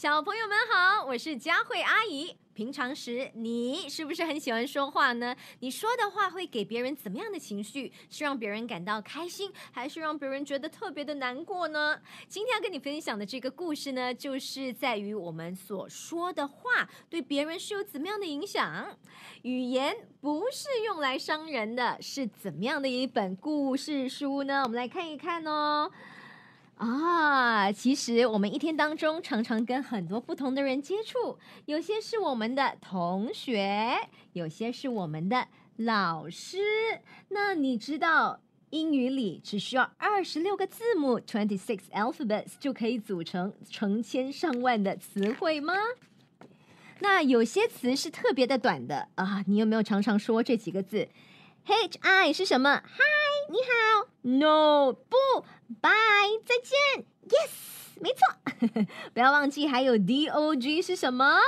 小朋友们好，我是佳慧阿姨。平常时你是不是很喜欢说话呢？你说的话会给别人怎么样的情绪？是让别人感到开心，还是让别人觉得特别的难过呢？今天要跟你分享的这个故事呢，就是在于我们所说的话对别人是有怎么样的影响。语言不是用来伤人的，是怎么样的一本故事书呢？我们来看一看哦。啊，其实我们一天当中常常跟很多不同的人接触，有些是我们的同学，有些是我们的老师。那你知道英语里只需要二十六个字母 （twenty six alphabets） 就可以组成成千上万的词汇吗？那有些词是特别的短的啊，你有没有常常说这几个字？H I 是什么？Hi，你好。No，不，Bye，再见。Yes，没错。不要忘记还有 D O G 是什么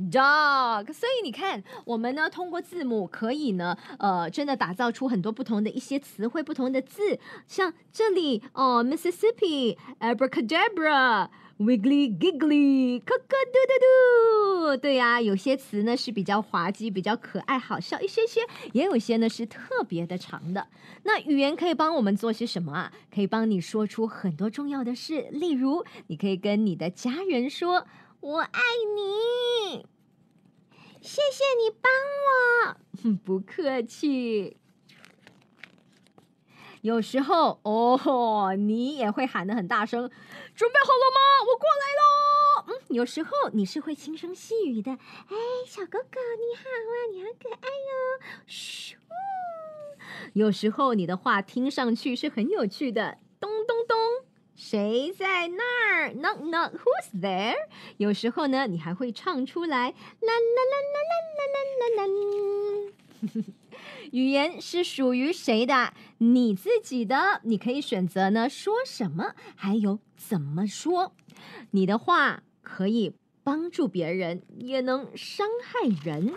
？Dog。所以你看，我们呢通过字母可以呢，呃，真的打造出很多不同的一些词汇，不同的字，像这里哦，Mississippi，Abracadabra。Wiggly giggly，咯咯嘟嘟嘟，对呀、有些词呢是比较滑稽、比较可爱、好笑一些些，也有些呢是特别的长的。那语言可以帮我们做些什么啊？可以帮你说出很多重要的事，例如，你可以跟你的家人说“我爱你”，你帮我，不客气。有时候哦，你也会喊得很大声，准备好了吗？我过来喽。嗯，有时候你是会轻声细语的，哎，小狗狗你好啊，你好可爱哟、嘘。有时候你的话听上去是很有趣的，谁在那儿？Knock knock, who's there？有时候呢，你还会唱出来，啦啦啦啦啦啦啦啦啦。语言是属于谁的？你自己的。你可以选择呢，说什么，还有怎么说。你的话可以帮助别人，也能伤害人。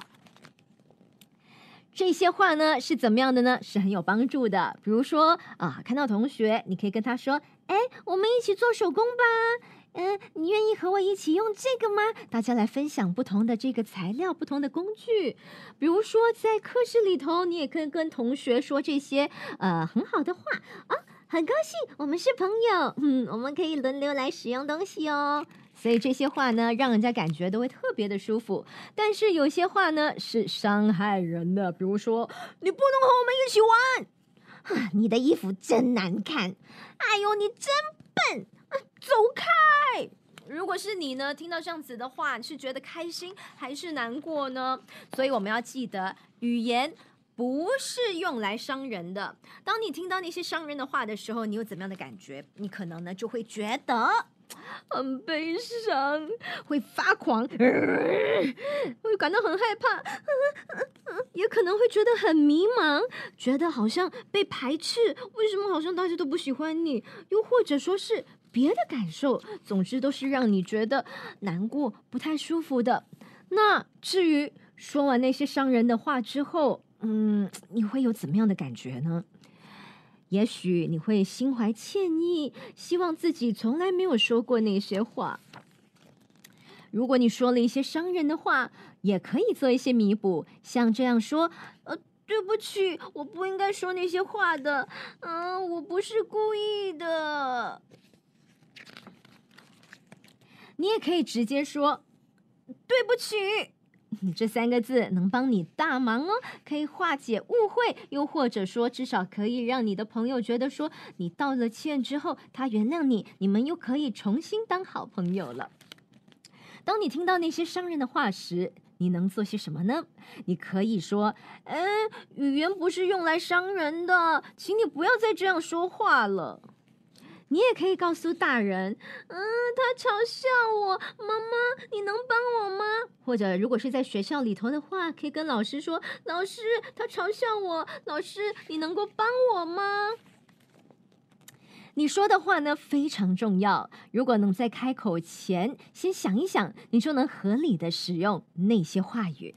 这些话呢是怎么样的呢？是很有帮助的。比如说啊，看到同学，你可以跟他说：“哎，我们一起做手工吧。”嗯，你愿意和我一起用这个吗？大家来分享不同的这个材料、不同的工具。比如说，在课室里头，你也可以跟同学说这些呃很好的话啊，很高兴我们是朋友，嗯，我们可以轮流来使用东西哦。所以这些话呢，让人家感觉都会特别的舒服。但是有些话呢是伤害人的，比如说你不能和我们一起玩，啊，你的衣服真难看，哎呦，你真笨，啊走开。如果是你呢，听到这样子的话，是觉得开心还是难过呢？所以我们要记得，语言不是用来伤人的。当你听到那些伤人的话的时候，你有怎么样的感觉？你可能呢就会觉得很悲伤，会发狂，会感到很害怕，也可能会觉得很迷茫，觉得好像被排斥。为什么好像大家都不喜欢你？又或者说是别的感受，总之都是让你觉得难过、不太舒服的。那至于说完那些伤人的话之后，嗯，你会有怎么样的感觉呢？也许你会心怀歉意，希望自己从来没有说过那些话。如果你说了一些伤人的话，也可以做一些弥补，像这样说：“呃，对不起，我不应该说那些话的，嗯、我不是故意的。”你也可以直接说“对不起”，这三个字能帮你大忙哦，可以化解误会，又或者说至少可以让你的朋友觉得说你道了歉之后，他原谅你，你们又可以重新当好朋友了。当你听到那些伤人的话时，你能做些什么呢？你可以说：“嗯，语言不是用来伤人的，请你不要再这样说话了。”你也可以告诉大人，嗯，他嘲笑我，妈妈，你能帮我吗？或者如果是在学校里头的话，可以跟老师说，老师，他嘲笑我，老师，你能够帮我吗？你说的话呢非常重要，如果能在开口前先想一想，你就能合理的使用那些话语。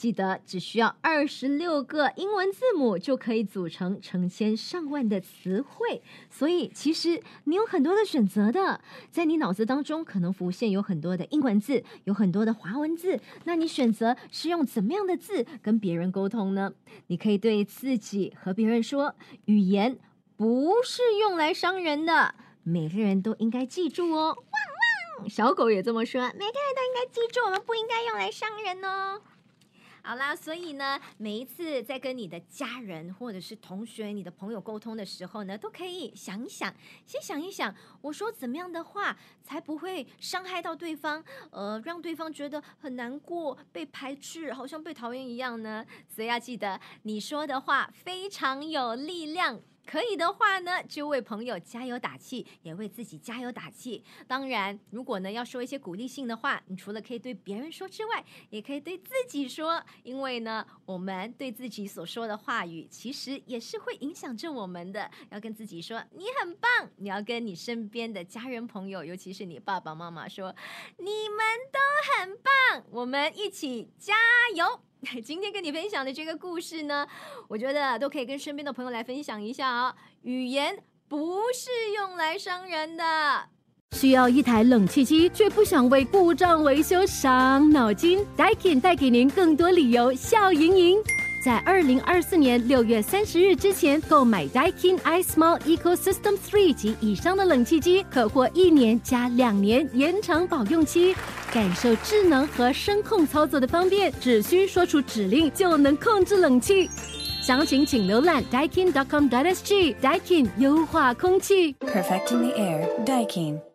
记得只需要二十六个英文字母就可以组成成千上万的词汇，所以其实你有很多的选择的。在你脑子当中可能浮现有很多的英文字，有很多的华文字，那你选择是用怎么样的字跟别人沟通呢？你可以对自己和别人说：“语言不是用来伤人的，每个人都应该记住哦。”汪汪，小狗也这么说：“每个人都应该记住，我们不应该用来伤人哦。”好啦，所以呢，每一次在跟你的家人或者是同学、你的朋友沟通的时候呢，都可以想一想，先想一想，我说怎么样的话才不会伤害到对方，呃，让对方觉得很难过、被排斥，好像被讨厌一样呢？所以要记得，你说的话非常有力量。可以的话呢，就为朋友加油打气，也为自己加油打气。当然，如果呢要说一些鼓励性的话，你除了可以对别人说之外，也可以对自己说。因为呢，我们对自己所说的话语，其实也是会影响着我们的。要跟自己说你很棒，你要跟你身边的家人朋友，尤其是你爸爸妈妈说，你们都很棒，我们一起加油。今天跟你分享的这个故事呢，我觉得都可以跟身边的朋友来分享一下啊。语言不是用来伤人的。需要一台冷气机，却不想为故障维修伤脑筋？Daikin 带给您更多理由，笑盈盈。在二零二四年六月三十日之前购买 Daikin iSmall Ecosystem Three 及以上的冷气机，可获一年加两年延长保用期，感受智能和声控操作的方便，只需说出指令就能控制冷气。详情请浏览 Daikin.com.sg。Daikin 优化空气，Perfecting the air, Daikin.